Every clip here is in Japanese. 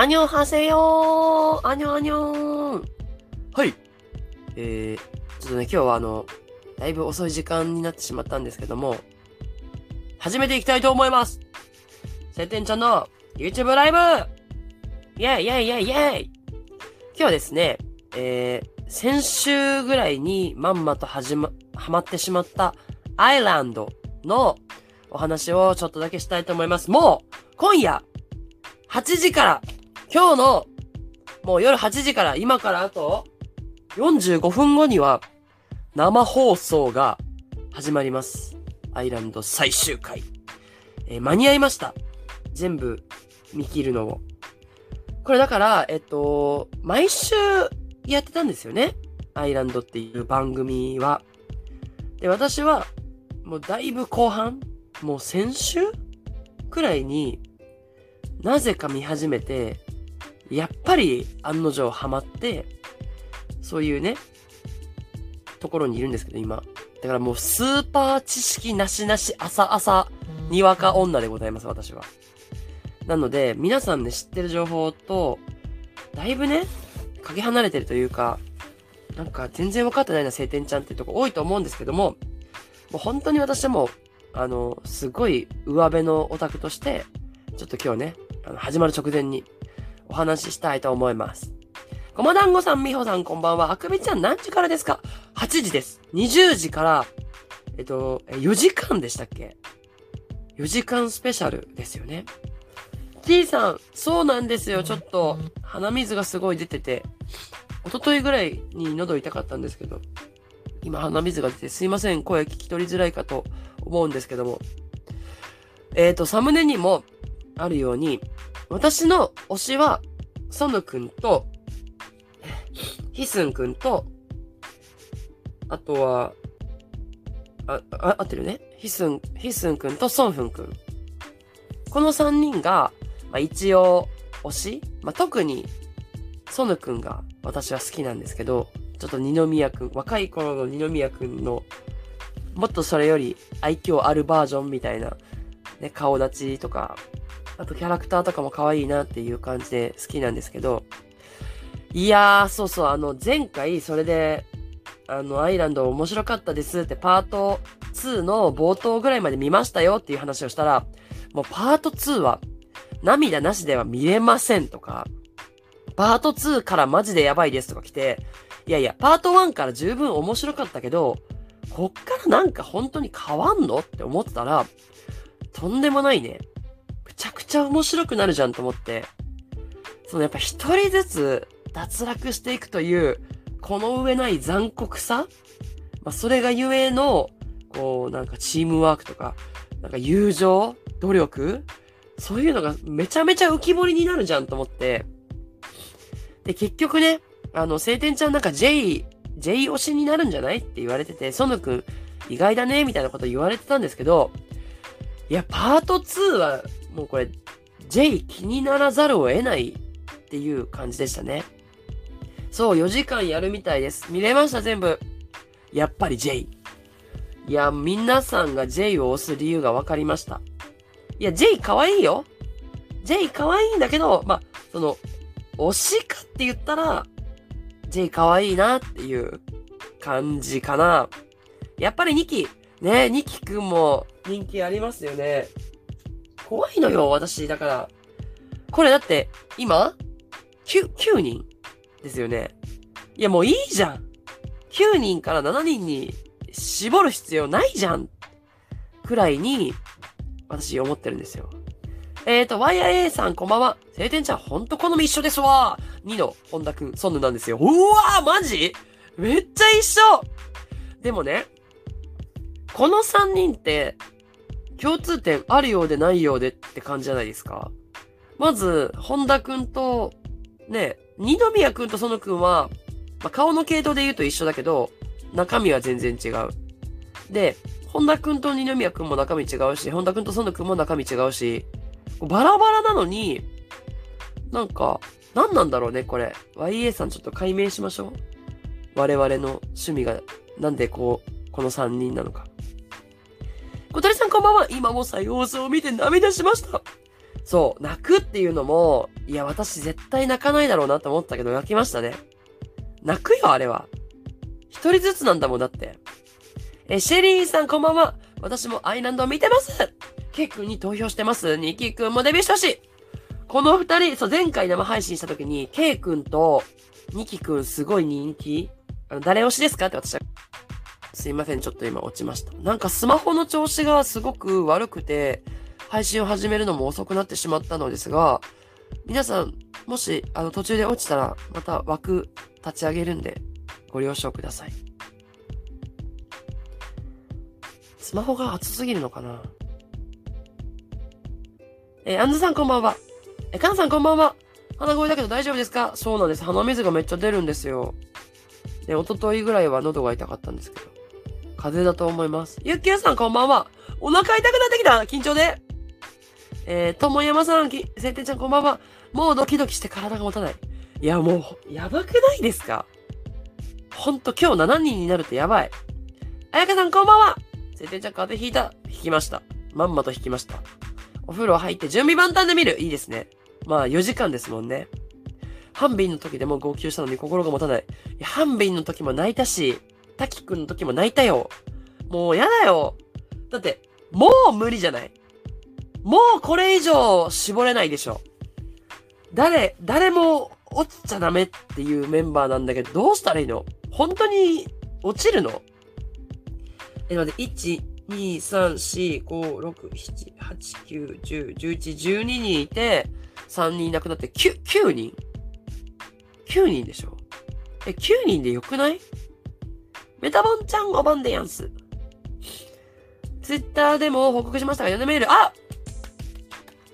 アニョンハセヨー。アニョンアニョン。はい。えー、ちょっとね、今日はあの、だいぶ遅い時間になってしまったんですけども、始めていきたいと思います。晴天ちゃんの YouTube ライブ。イェイイェイイェイイェイ。今日はですね、えー、先週ぐらいにまんまと始ま、ハマってしまったアイランドのお話をちょっとだけしたいと思います。もう、今夜、8時から、今日の、もう夜8時から、今からあと、45分後には、生放送が始まります。アイランド最終回。えー、間に合いました。全部見切るのを。これだから、えっと、毎週やってたんですよね。アイランドっていう番組は。で、私は、もうだいぶ後半、もう先週くらいに、なぜか見始めて、やっぱり案の定ハマって、そういうね、ところにいるんですけど、今。だからもうスーパー知識なしなし朝朝にわか女でございます、私は。なので、皆さんね、知ってる情報と、だいぶね、かけ離れてるというか、なんか全然分かってないな、晴天ちゃんっていうとこ多いと思うんですけども、もう本当に私はも、あの、すごい上辺のオタクとして、ちょっと今日ね、あの、始まる直前にお話ししたいと思います。ごま団子さん、みほさん、こんばんは。あくびちゃん、何時からですか ?8 時です。20時から、えっと、4時間でしたっけ ?4 時間スペシャルですよね。T さん、そうなんですよ。ちょっと、鼻水がすごい出てて、一昨日ぐらいに喉痛かったんですけど、今鼻水が出てすいません。声聞き取りづらいかと思うんですけども。えっ、と、サムネにもあるように、私の推しは、ソヌくんと、ヒスンくんと、あとは、あ、あ、合ってるね。ヒスン、ヒスンくんとソンフンくん。この3人が、まあ、一応、推しまあ、特に、ソヌくんが私は好きなんですけど、ちょっと二宮くん、若い頃の二宮くんの、もっとそれより愛嬌あるバージョンみたいな、ね、顔立ちとか、あとキャラクターとかも可愛いなっていう感じで好きなんですけど、いやー、そうそう、あの、前回それで、あの、アイランド面白かったですってパート2の冒頭ぐらいまで見ましたよっていう話をしたら、もうパート2は涙なしでは見れませんとか、パート2からマジでやばいですとか来て、いやいや、パート1から十分面白かったけど、こっからなんか本当に変わんのって思ってたら、とんでもないね。むちゃくちゃ面白くなるじゃんと思って。そのやっぱ一人ずつ脱落していくという、この上ない残酷さまあ、それがゆえの、こう、なんかチームワークとか、なんか友情努力そういうのがめちゃめちゃ浮き彫りになるじゃんと思って。で、結局ね、あの、晴天ちゃんなんか J、J 推しになるんじゃないって言われてて、ソヌくん意外だね、みたいなこと言われてたんですけど、いや、パート2は、もうこれ、J 気にならざるを得ないっていう感じでしたね。そう、4時間やるみたいです。見れました、全部。やっぱり J。いや、皆さんが J を押す理由が分かりました。いや、J 可愛いよ。J 可愛いんだけど、まあ、その、推しかって言ったら、J 可愛いなっていう感じかな。やっぱり2期、ね、2期くんも人気ありますよね。怖いのよ、私。だから。これだって、今 ?9、9人ですよね。いや、もういいじゃん。9人から7人に絞る必要ないじゃん。くらいに、私思ってるんですよ。えーと、YIA さんこんばんは。晴天ちゃんほんと好み一緒ですわ。2の本田くん、ソンヌなんですよ。うわーマジ？めっちゃ一緒でもね、この3人って、共通点あるようでないようでって感じじゃないですか。まず、本田くんと、ね、二宮くんとそのくんは、まあ、顔の系統で言うと一緒だけど、中身は全然違う。で、本田くんと二宮くんも中身違うし、本田くんと園くんも中身違うし、バラバラなのに、なんか、何なんだろうね、これ。YA さんちょっと解明しましょう。我々の趣味が、なんでこう、この3人なのか。こんばんは。今も再放送を見て涙しました。そう、泣くっていうのも、いや、私絶対泣かないだろうなと思ったけど、泣きましたね。泣くよ、あれは。一人ずつなんだもんだって。え、シェリーさんこんばんは。私もアイランド見てます。ケイ君に投票してます。ニキ君もデビューしたし。この二人、そう、前回生配信した時に、ケイ君とニキ君すごい人気あの、誰推しですかって私は。すいません、ちょっと今落ちました。なんかスマホの調子がすごく悪くて、配信を始めるのも遅くなってしまったのですが、皆さん、もし、あの、途中で落ちたら、また枠立ち上げるんで、ご了承ください。スマホが熱すぎるのかな？えー、アンズさんこんばんは。え、カンさんこんばんは。鼻声だけど大丈夫ですか？そうなんです。鼻水がめっちゃ出るんですよ。で、一昨日ぐらいは喉が痛かったんですけど。風邪だと思います。ゆっきゅうさんこんばんは。お腹痛くなってきた緊張で。えー、ともやまさん、き、せいてんちゃんこんばんは。もうドキドキして体が持たない。いや、もう、やばくないですか？ほんと、今日7人になるとやばい。あやかさんこんばんは。せいてんちゃん風邪ひいた。引きました。まんまと引きました。お風呂入って準備万端で見る。いいですね。まあ、4時間ですもんね。ハンビンの時でも号泣したのに心が持たない。いや、ハンビンの時も泣いたし、滝くんの時も泣いたよ。もうやだよ。だって、もう無理じゃないもうこれ以上絞れないでしょ。誰、誰も落ちちゃダメっていうメンバーなんだけど、どうしたらいいの？本当に落ちるの？え、待って、1、2、3、4、5、6、7、8、9、10、11、12人いて、3人いなくなって9、9人 ?9 人でしょ？え、9人でよくない？メタボンちゃん5番でやんす。ツイッターでも報告しましたが、ヨナメール、あ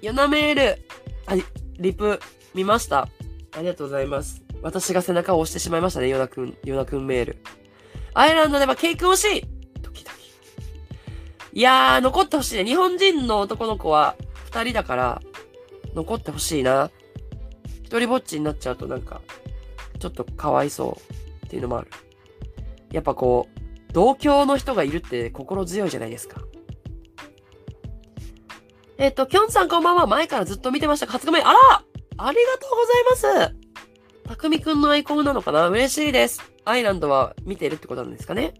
ヨナメール、はい、リプ、見ました。ありがとうございます。私が背中を押してしまいましたね、ヨナくん、ヨナくんメール。アイランドではケイ君欲しいドキドキ。いやー、残ってほしいね。日本人の男の子は二人だから、残ってほしいな。一人ぼっちになっちゃうとなんか、ちょっとかわいそうっていうのもある。やっぱこう、同郷の人がいるって心強いじゃないですか。えっ、と、きょんさんこんばんは。前からずっと見てました。初め、あらありがとうございます。たくみくんのアイコンなのかな？嬉しいです。アイランドは見てるってことなんですかね？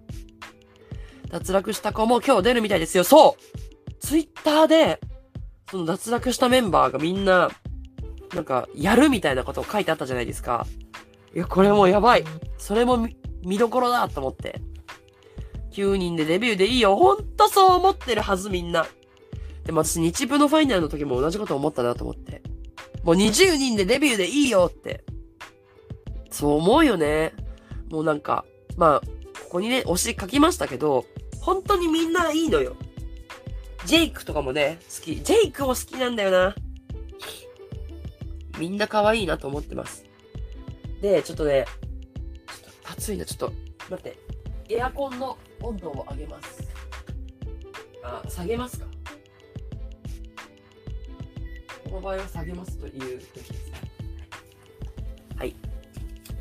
脱落した子も今日出るみたいですよ。そうツイッターで、その脱落したメンバーがみんな、なんか、やるみたいなことを書いてあったじゃないですか。いや、これもやばい。それも見どころだと思って。9人でデビューでいいよ。ほんとそう思ってるはずみんな。でも私日部のファイナルの時も同じこと思ったなと思って。もう20人でデビューでいいよって。そう思うよね。もうなんか、まあ、ここにね、推し書きましたけど、本当にみんないいのよ。ジェイクとかもね、好き。ジェイクも好きなんだよな。みんな可愛いなと思ってます。で、ちょっとね、暑いな、ちょっと、待って。エアコンの温度を上げます。あ、下げますか？この場合は下げますという時です。はい。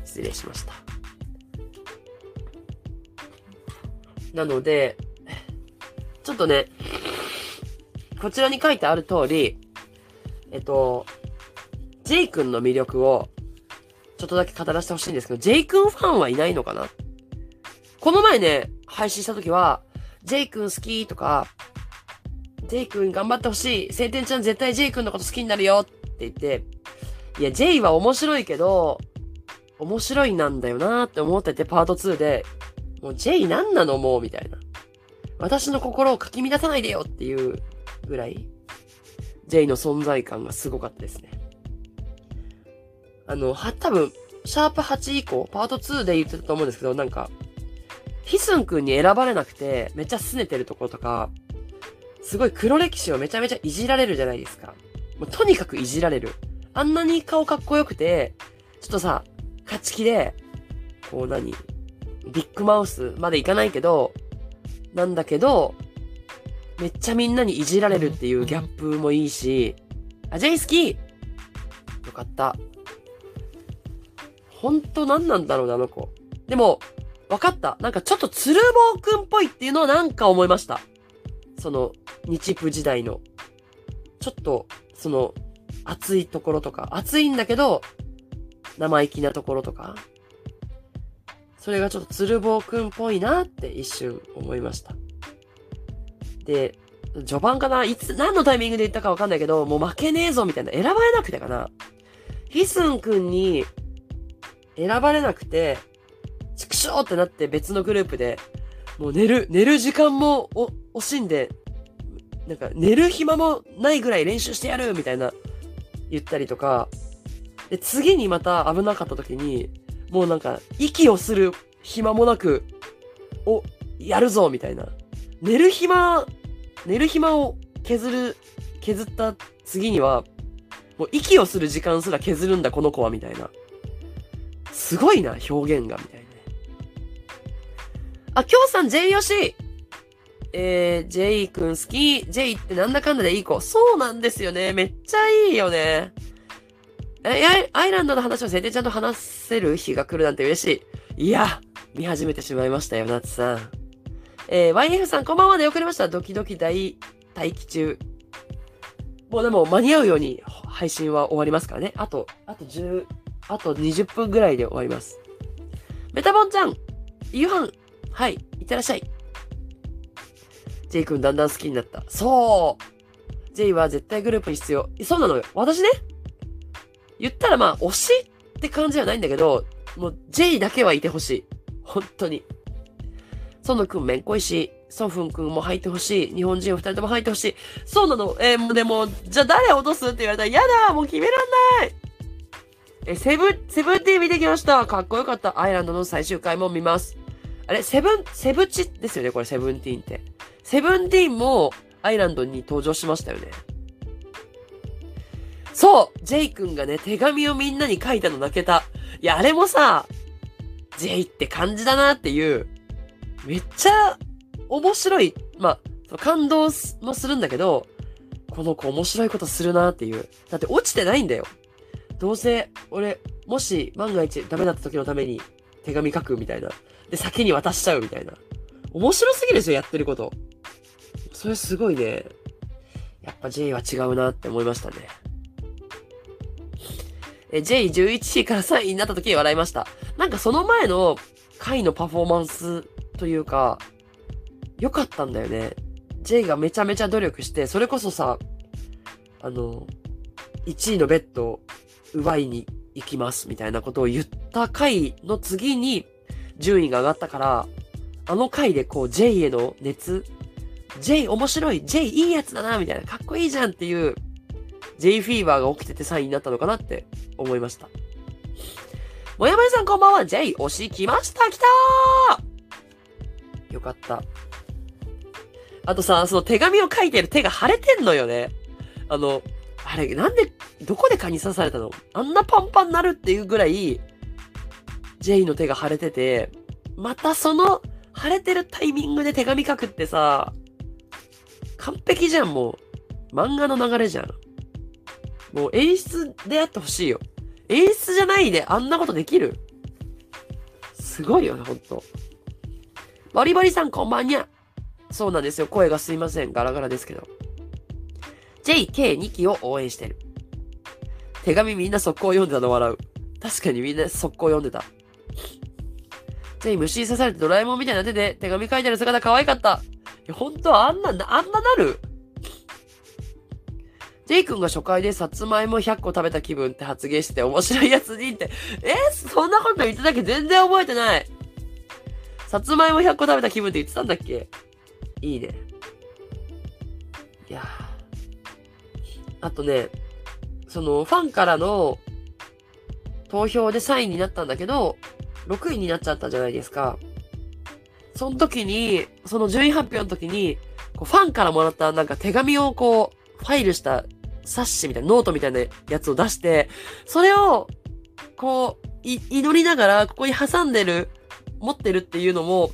失礼しました。なので、ちょっとね、こちらに書いてある通り、えっと、ジェイ君の魅力をちょっとだけ語らせてほしいんですけど、ジェイ君ファンはいないのかな？この前ね、配信した時は、ジェイ君好きとか、ジェイ君頑張ってほしい。晴天ちゃん絶対ジェイ君のこと好きになるよって言って、いや、ジェイは面白いけど、面白いなんだよなーって思っててパート2で、もうジェイ何なのもうみたいな。私の心をかき乱さないでよっていうぐらい、ジェイの存在感がすごかったですね。あの、は、多分、シャープ8以降、パート2で言ってたと思うんですけど、なんか、ヒスン君に選ばれなくて、めっちゃ拗ねてるところとか、すごい黒歴史をめちゃめちゃいじられるじゃないですか。もうとにかくいじられる。あんなに顔かっこよくて、ちょっとさ、勝ち気で、こう何ビッグマウスまでいかないけど、なんだけど、めっちゃみんなにいじられるっていうギャップもいいし、あ、ジェイ好きよかった。ほんと何なんだろうな、あの子。でも、わかった。なんかちょっと鶴房くんっぽいっていうのをなんか思いました。その、日プ時代の。ちょっと、その、熱いところとか、熱いんだけど、生意気なところとか、それがちょっと鶴房くんっぽいなって一瞬思いました。で、序盤かないつ、何のタイミングで言ったかわかんないけど、もう負けねえぞみたいな、選ばれなくてかな。ヒスンくんに選ばれなくて、畜生ってなって別のグループで、もう寝る、寝る時間も惜しんで、なんか寝る暇もないぐらい練習してやるみたいな言ったりとか、で、次にまた危なかった時に、もうなんか息をする暇もなく、お、やるぞみたいな。寝る暇、寝る暇を削る、削った次には、もう息をする時間すら削るんだこの子はみたいな。すごいな、表現が、みたいな。あ、きょうさん、J よしえー、ジェイくん好き。ジェイってなんだかんだでいい子。そうなんですよね。めっちゃいいよね。え、アイランドの話を設定ちゃんと話せる日が来るなんて嬉しい。いや、見始めてしまいましたよ、ナツさん。えー、YF さん、こんばんはで遅れました。ドキドキ大待機中。もうでも間に合うように配信は終わりますからね。あと、あと10、あと20分ぐらいで終わります。メタボンちゃん、夕飯、はい、いってらっしゃい。ジェイ君だんだん好きになった。そう !J は絶対グループに必要。そうなのよ。私ね言ったらまあ、推しって感じじゃないんだけど、もう J だけはいてほしい。本当に。ソノくんめんこいし、ソフンくんも入ってほしい。日本人お二人とも入ってほしい。そうなの。えー、もうでも、じゃあ誰落とすって言われたら嫌だもう決めらんないえ、セブン、セブンティー見てきましたかっこよかった。アイランドの最終回も見ます。あれ、セブン、セブチですよねこれ、セブンティーンって。セブンティーンもアイランドに登場しましたよね。そう !J 君がね、手紙をみんなに書いたの泣けた。いや、あれもさ、J って感じだなっていう、めっちゃ面白い。まあ、感動もするんだけど、この子面白いことするなっていう。だって落ちてないんだよ。どうせ、俺、もし万が一ダメだった時のために手紙書くみたいな。で、先に渡しちゃうみたいな。面白すぎるですよ、やってること。それすごいね。やっぱ J は違うなって思いましたね。え、J11 位から3位になった時笑いました。なんかその前の回のパフォーマンスというか、良かったんだよね。J がめちゃめちゃ努力して、それこそさ、あの、1位のベッド奪いに行きますみたいなことを言った回の次に順位が上がったから、あの回でこう J への熱、J 面白い、J いいやつだな、みたいな、かっこいいじゃんっていう J フィーバーが起きてて3位になったのかなって思いました。もやもやさんこんばんは、J 推し来ました来たーよかった。あとさ、その手紙を書いてる手が腫れてんのよね。あの、あれ、なんで、どこで蚊に刺されたの？あんなパンパンになるっていうぐらい、J の手が腫れてて、またその腫れてるタイミングで手紙書くってさ、完璧じゃん、もう。漫画の流れじゃん。もう演出であってほしいよ。演出じゃないであんなことできるすごいよね、ほんと。バリバリさんこんばんにゃ。そうなんですよ。声がすいません。ガラガラですけど。JK2 期を応援してる。手紙みんな速攻読んでたの笑う。確かにみんな速攻読んでた。J 虫に刺されてドラえもんみたいな手で手紙書いてる姿可愛かった。いや、ほんとあんな、あんななる？ジェイ君が初回でさつまいも100個食べた気分って発言してて面白いやつにって、えー、そんなこと言ってたっけ全然覚えてない。さつまいも100個食べた気分って言ってたんだっけ？いいね。いやーあとね、その、ファンからの投票で3位になったんだけど、6位になっちゃったじゃないですか。その時に、その順位発表の時に、こうファンからもらったなんか手紙をこう、ファイルした冊子みたいな、ノートみたいなやつを出して、それを、こう、祈りながら、ここに挟んでる、持ってるっていうのも、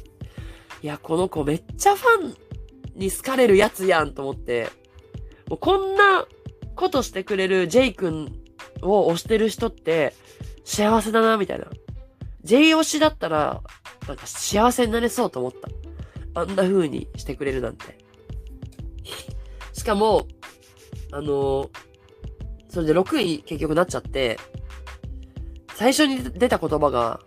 いや、この子めっちゃファンに好かれるやつやんと思って、もうこんなことしてくれるジェイ君を推してる人って幸せだな、みたいな。J 推しだったら、なんか幸せになれそうと思った。あんな風にしてくれるなんて。しかも、あのそれで6位結局なっちゃって、最初に出た言葉が、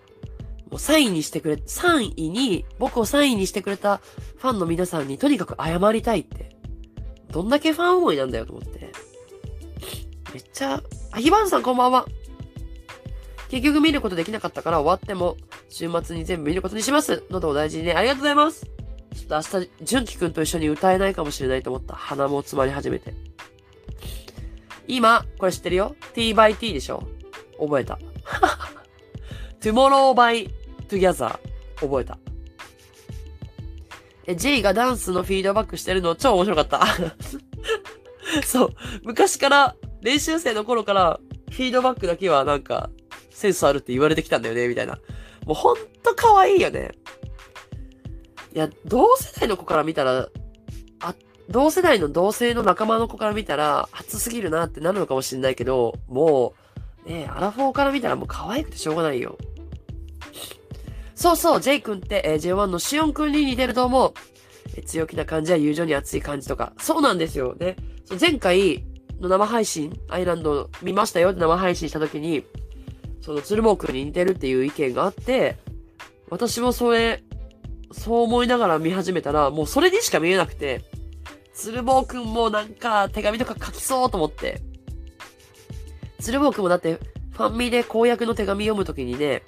もう3位にしてくれ、3位に、僕を3位にしてくれたファンの皆さんにとにかく謝りたいって。どんだけファン思いなんだよと思って。めっちゃ、あ、ひばんさんこんばんは。結局見ることできなかったから終わっても、週末に全部見ることにします。喉を大事にね、ありがとうございます。ちょっと明日、純喜くんと一緒に歌えないかもしれないと思った。鼻も詰まり始めて。今、これ知ってるよ ?t by t でしょ覚えた。tomorrow by together 覚えた。え、J がダンスのフィードバックしてるの超面白かった。そう。昔から、練習生の頃から、フィードバックだけはなんか、センスあるって言われてきたんだよね、みたいな。もうほんと可愛いよね。いや、同世代の子から見たら、あ、同世代の同性の仲間の子から見たら、初すぎるなってなるのかもしれないけど、もう、ねアラフォーから見たらもう可愛くてしょうがないよ。そうそう、J 君って、えー、J1 のシオン君に似てると思う。強気な感じや友情に熱い感じとか。そうなんですよね。前回の生配信、アイランド見ましたよって生配信した時に、その鶴房君に似てるっていう意見があって、私もそれ、そう思いながら見始めたら、もうそれにしか見えなくて、鶴房くんもなんか手紙とか書きそうと思って。鶴房くんもだってファンミで公約の手紙読むときにね、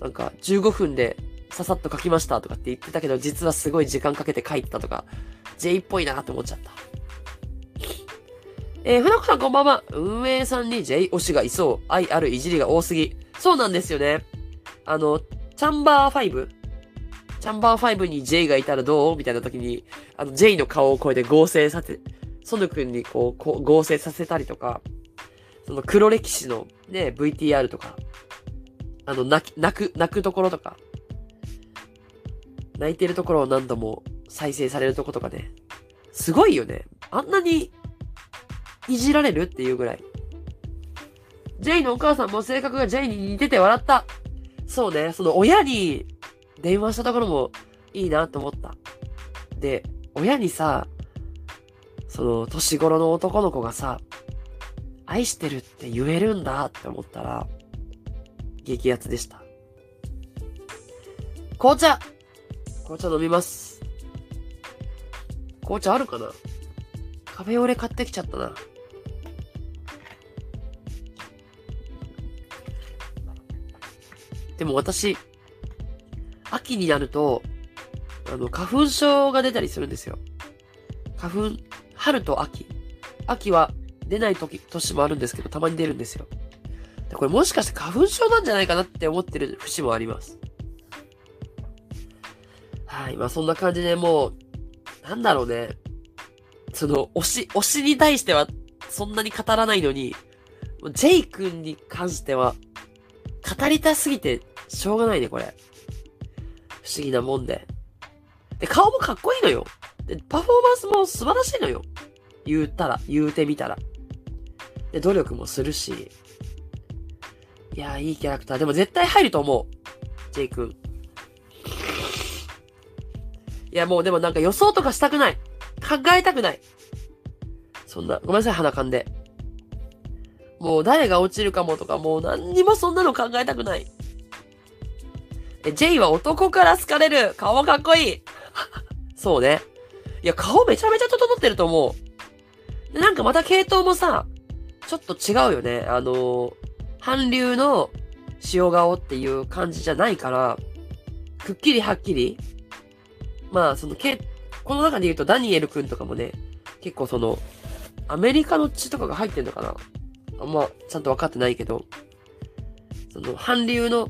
なんか15分でささっと書きましたとかって言ってたけど、実はすごい時間かけて書いてたとか、J っぽいなって思っちゃった。えー、船子さんこんばんは。運営さんに J 推しがいそう。愛あるいじりが多すぎ。そうなんですよね。あの、チャンバー5チャンバー5に J がいたらどう？みたいな時に、あの J の顔をこうやって合成させ、ソヌ君にこう、こう合成させたりとか、その黒歴史のね、VTR とか、あの、泣き、泣く、泣くところとか、泣いてるところを何度も再生されるとことかね、すごいよね。あんなに、いじられるっていうぐらい。ジェイのお母さんも性格がジェイに似てて笑った。そうね、その親に電話したところもいいなと思った。で、親にさ、その、年頃の男の子がさ、愛してるって言えるんだって思ったら、激アツでした。紅茶紅茶飲みます。紅茶あるかな？カフェオレ買ってきちゃったな。でも私、秋になると、あの、花粉症が出たりするんですよ。花粉、春と秋。秋は出ない時、年もあるんですけど、たまに出るんですよ。これもしかして花粉症なんじゃないかなって思ってる節もあります。はい。まあそんな感じでもう、なんだろうね。その、推し、推しに対してはそんなに語らないのに、ジェイ君に関しては、語りたすぎてしょうがないね、これ。不思議なもんで。で、顔もかっこいいのよ。で、パフォーマンスも素晴らしいのよ。言ったら、言うてみたら。で、努力もするし。いやいいキャラクター。でも絶対入ると思う。ジェイ君。いや、もうでもなんか予想とかしたくない。考えたくない。そんな、ごめんなさい、鼻かんで。もう誰が落ちるかもとか、もう何にもそんなの考えたくない。え、J は男から好かれる。顔かっこいい。そうね。いや、顔めちゃめちゃ整ってると思う。なんかまた系統もさ、ちょっと違うよね。あのー、韓流の塩顔っていう感じじゃないから、くっきりはっきり。まあ、その、け、この中で言うとダニエルくんとかもね、結構その、アメリカの血とかが入ってんのかなあんま、ちゃんと分かってないけど、その、韓流の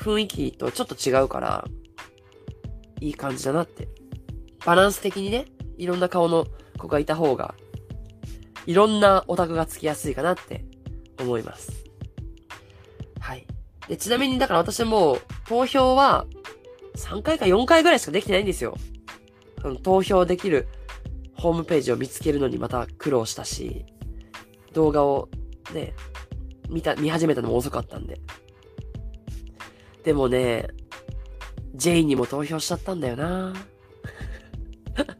雰囲気とちょっと違うから、いい感じだなって。バランス的にね、いろんな顔の子がいた方が、いろんなオタクがつきやすいかなって思います。はい。で、ちなみにだから私も投票は3回か4回ぐらいしかできてないんですよ。投票できるホームページを見つけるのにまた苦労したし、動画をね、見た、見始めたのも遅かったんで。でもね、ジェイにも投票しちゃったんだよな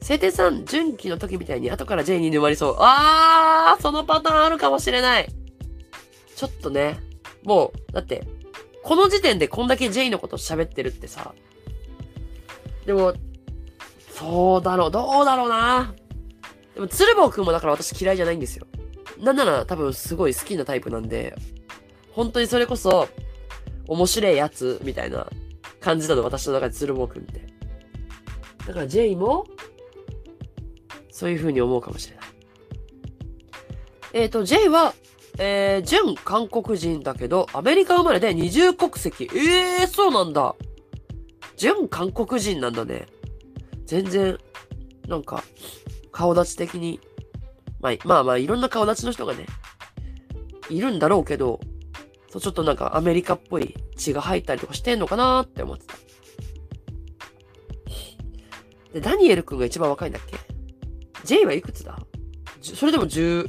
晴天さん、純期の時みたいに後から J に沼りそう。あー、そのパターンあるかもしれない。ちょっとね、もう、だって、この時点でこんだけ J のこと喋ってるってさ、でも、そうだろう、どうだろうな。でも、鶴房くんもだから私嫌いじゃないんですよ。なんなら多分すごい好きなタイプなんで、本当にそれこそ、面白いやつ、みたいな感じなの、私の中で鶴房くんって。だから J も、そういう風に思うかもしれない。えっ、ー、と、J は、えー、純韓国人だけど、アメリカ生まれで二重国籍。ええー、そうなんだ。純韓国人なんだね。全然、なんか、顔立ち的に、まあ、まあまあ、いろんな顔立ちの人がね、いるんだろうけど、そう、ちょっとなんかアメリカっぽい血が入ったりとかしてんのかなって思ってた。で、ダニエル君が一番若いんだっけ？J はいくつだ？それでも10、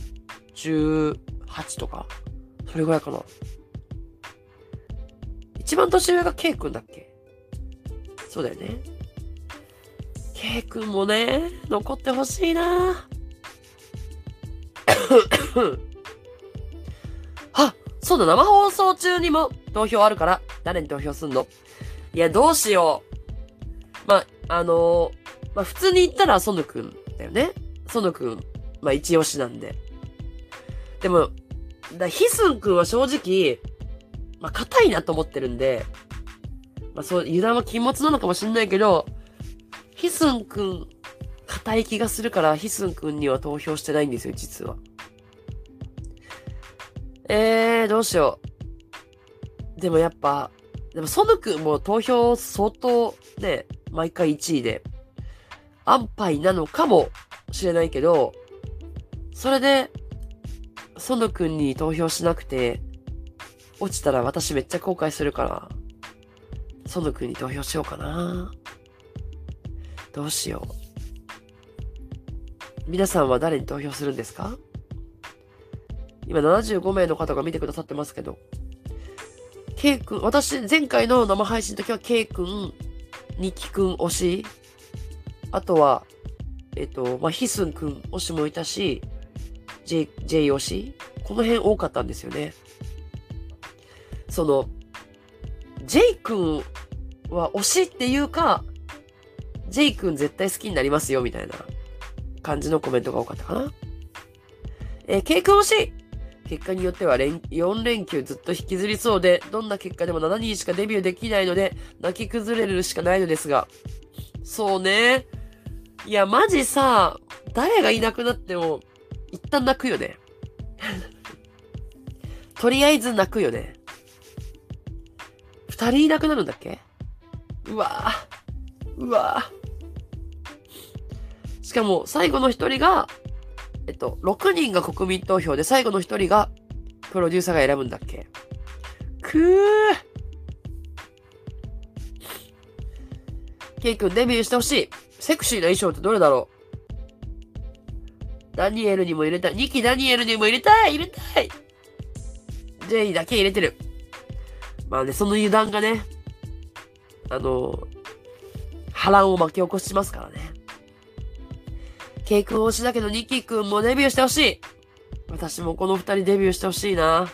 18とか？それぐらいかな。一番年上が K 君だっけ？そうだよね。K 君もね、残ってほしいな、そうだ、生放送中にも投票あるから、誰に投票すんの？いや、どうしよう。まあ、のー、まあ、普通に言ったら、ソヌくんだよね。園くん、まあ一押しなんで。でも、だヒスンくんは正直、まあ硬いなと思ってるんで、まあそう、油断は禁物なのかもしんないけど、ヒスンくん、硬い気がするから、ヒスンくんには投票してないんですよ、実は。えー、どうしよう。でもやっぱ、でもソヌくんも投票相当ね、毎回1位で、安牌なのかもしれないけど、それで、園くんに投票しなくて、落ちたら私めっちゃ後悔するから、園くんに投票しようかな。どうしよう。皆さんは誰に投票するんですか？今75名の方が見てくださってますけど、K 君、私、前回の生配信の時は K 君、ニキ君推し、あとは、えっと、まあ、ヒスンくん推しもいたし、J、J 推しこの辺多かったんですよね。その、J 君は推しっていうか、J 君絶対好きになりますよ、みたいな感じのコメントが多かったかな。えー、K 君推し結果によっては連4連休ずっと引きずりそうで、どんな結果でも7人しかデビューできないので、泣き崩れるしかないのですが、そうね。いや、マジさ、誰がいなくなっても、一旦泣くよね。とりあえず泣くよね。二人いなくなるんだっけ？うわぁ。うわぁ。しかも、最後の一人が、えっと、6人が国民投票で、最後の一人が、プロデューサーが選ぶんだっけ？くぅケイ君デビューしてほしい。セクシーな衣装ってどれだろう？ダニエルにも入れたい。2期ダニエルにも入れたい入れたいジェイだけ入れてる。まあね、その油断がね、あの、波乱を巻き起こしますからね。ケイ君推しだけどニッキー君もデビューしてほしい。私もこの二人デビューしてほしいな。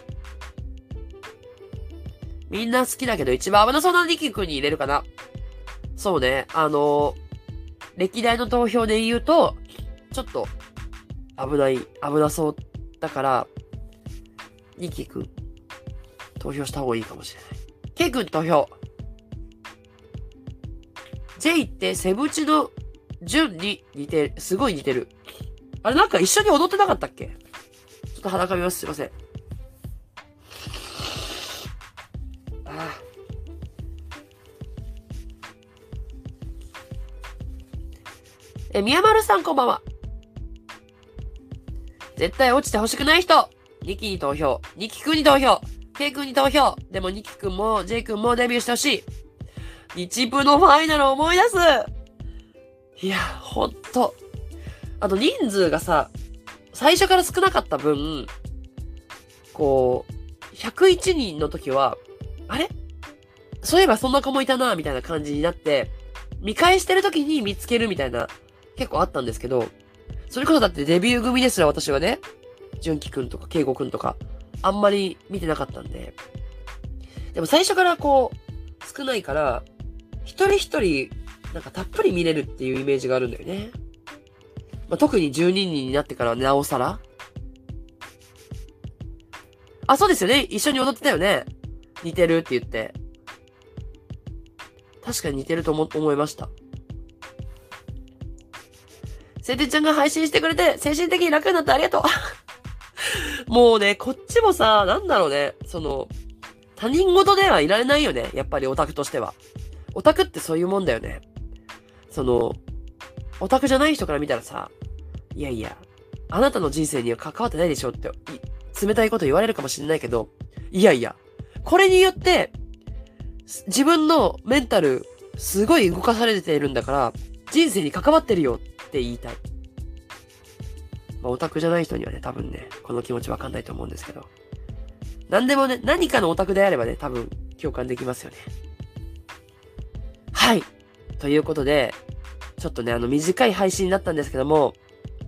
みんな好きだけど一番危なそうなニキ君に入れるかな。そうね、あの歴代の投票で言うと、ちょっと危ない、危なそうだから、ニキ君、投票した方がいいかもしれない。ケイ君投票。J ってセブチの順に似てる、すごい似てる。あれなんか一緒に踊ってなかったっけ？ちょっと裸見ます。すいません。ああ。え、宮丸さんこんばんは。絶対落ちてほしくない人。ニキに投票。ニキくんに投票。ケイくんに投票。でもニキくんもジェイくんもデビューしてほしい。日部のファイナルを思い出す。いや、ほんと。あと人数がさ、最初から少なかった分、こう、101人の時は、あれ？そういえばそんな子もいたな、みたいな感じになって、見返してる時に見つけるみたいな結構あったんですけど、それこそだってデビュー組ですら私はね、純喜くんとか慶吾くんとか、あんまり見てなかったんで。でも最初からこう、少ないから、一人一人、なんかたっぷり見れるっていうイメージがあるんだよね。まあ、特に12人になってからなおさら。あ、そうですよね。一緒に踊ってたよね。似てるって言って。確かに似てると思、思いました。せてちゃんが配信してくれて、精神的に楽になってありがとう。もうね、こっちもさ、なんだろうね、その、他人事ではいられないよね。やっぱりオタクとしては。オタクってそういうもんだよね。その、オタクじゃない人から見たらさ、いやいや、あなたの人生には関わってないでしょって、冷たいこと言われるかもしれないけど、いやいや、これによって、自分のメンタル、すごい動かされているんだから、人生に関わってるよって言いたい。まあ、オタクじゃない人にはね、多分ね、この気持ちわかんないと思うんですけど。何でもね、何かのオタクであればね、多分共感できますよね。はい。ということで、ちょっとね、あの短い配信になったんですけども、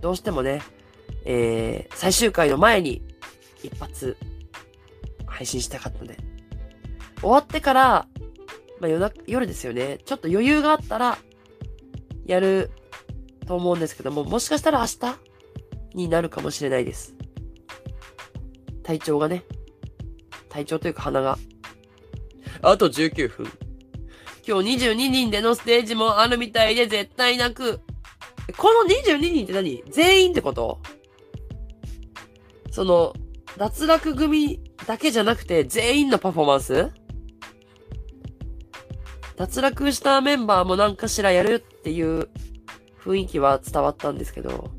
どうしてもね、えー、最終回の前に一発配信したかったので、終わってから、まあ夜な、夜ですよね。ちょっと余裕があったら、やると思うんですけども、もしかしたら明日になるかもしれないです。体調がね。体調というか鼻が。あと19分。今日22人でのステージもあるみたいで絶対泣く。この22人って何？全員ってこと？その、脱落組だけじゃなくて全員のパフォーマンス？脱落したメンバーも何かしらやるっていう雰囲気は伝わったんですけど、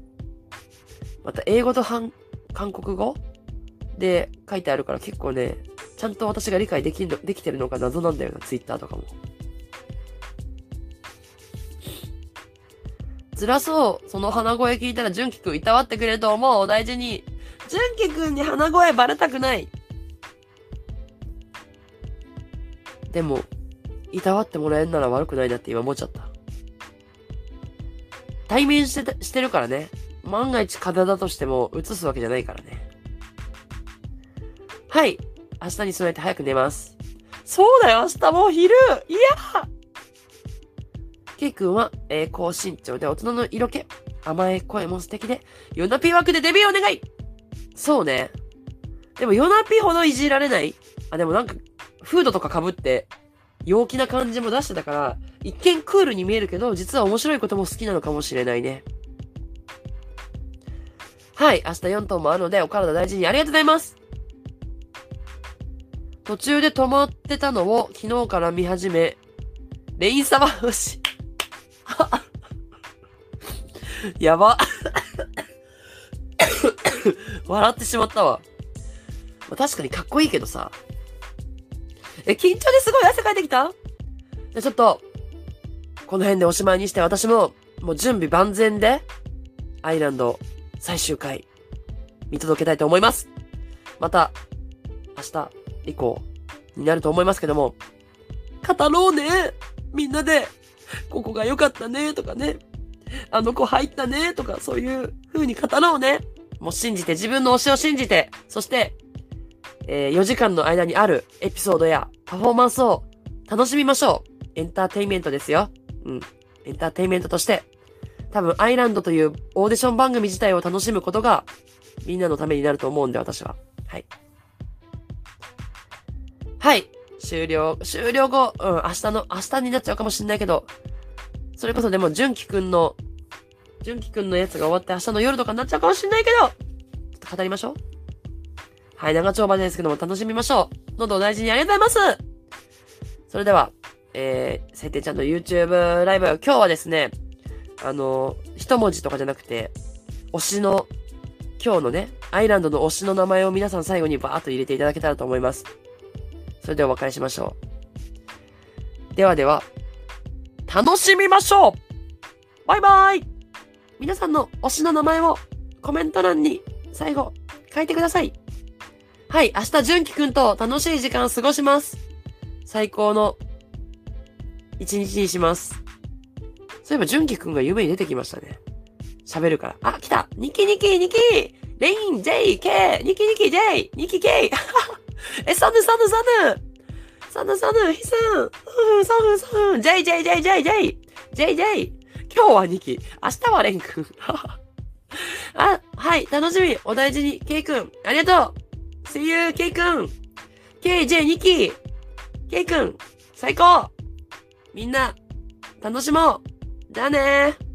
また英語と韓国語で書いてあるから結構ね、ちゃんと私が理解できできてるのか謎なんだよな、ツイッターとかも。辛そう。その鼻声聞いたら純喜くんいたわってくれると思う。お大事に。純喜くんに鼻声バレたくない。でも、いたわってもらえるなら悪くないなって今思っちゃった。対面してしてるからね。万が一風だとしても映すわけじゃないからね。はい。明日に備えて早く寝ます。そうだよ、明日もう昼いやケイ君は、えー、高身長で大人の色気。甘い声も素敵で、ヨナピ枠でデビューお願いそうね。でもヨナピほどいじられないあ、でもなんか、フードとか被って、陽気な感じも出してたから、一見クールに見えるけど、実は面白いことも好きなのかもしれないね。はい、明日4頭もあるので、お体大事にありがとうございます途中で止まってたのを昨日から見始め、レインサマーし、やば。笑ってしまったわ。まあ、確かにかっこいいけどさ。え、緊張ですごい汗かいてきた？じゃ、ちょっと、この辺でおしまいにして私も、もう準備万全で、アイランド最終回、見届けたいと思います。また、明日以降になると思いますけども、語ろうねみんなで、ここが良かったねとかね、あの子入ったねとか、そういう風に語ろうね。もう信じて、自分の推しを信じて、そして、えー、4時間の間にあるエピソードやパフォーマンスを楽しみましょう。エンターテインメントですよ。うん。エンターテインメントとして、多分アイランドというオーディション番組自体を楽しむことが、みんなのためになると思うんで、私は。はい。はい。終了。終了後、うん、明日の、明日になっちゃうかもしんないけど、それこそでも、純喜くんの、純喜くんのやつが終わって明日の夜とかになっちゃうかもしんないけど、ちょっと語りましょう。はい、長丁場ですけども楽しみましょう。喉を大事にありがとうございますそれでは、えー、せいてちゃんの YouTube ライブ、今日はですね、あのー、一文字とかじゃなくて、推しの、今日のね、アイランドの推しの名前を皆さん最後にバーっと入れていただけたらと思います。それではお別れしましょう。ではでは、楽しみましょうバイバイ皆さんの推しの名前をコメント欄に最後書いてください。はい、明日純喜くんと楽しい時間を過ごします。最高の一日にします。そういえば、純喜くんが夢に出てきましたね。喋るから。あ、来たニキニキニキレイン、ジェイ、ケイ、ニキニキ、ジェイ、ニキ、ケイ。え、サヌ、サヌ、サヌ。サヌ、サヌ、ヒスン。サヌ、サヌ、ジェイ、ジェイ、ジェイ、ジェイ、ジェイ。ジェイ、ジェイ。今日はニキ。明日はレン君。あ、はい、楽しみ。お大事に。ケイ君。ありがとう。See you, ケイ君。ケイ、ジェイ、ニキ。ケイ君。最高みんな、楽しもうじゃあねー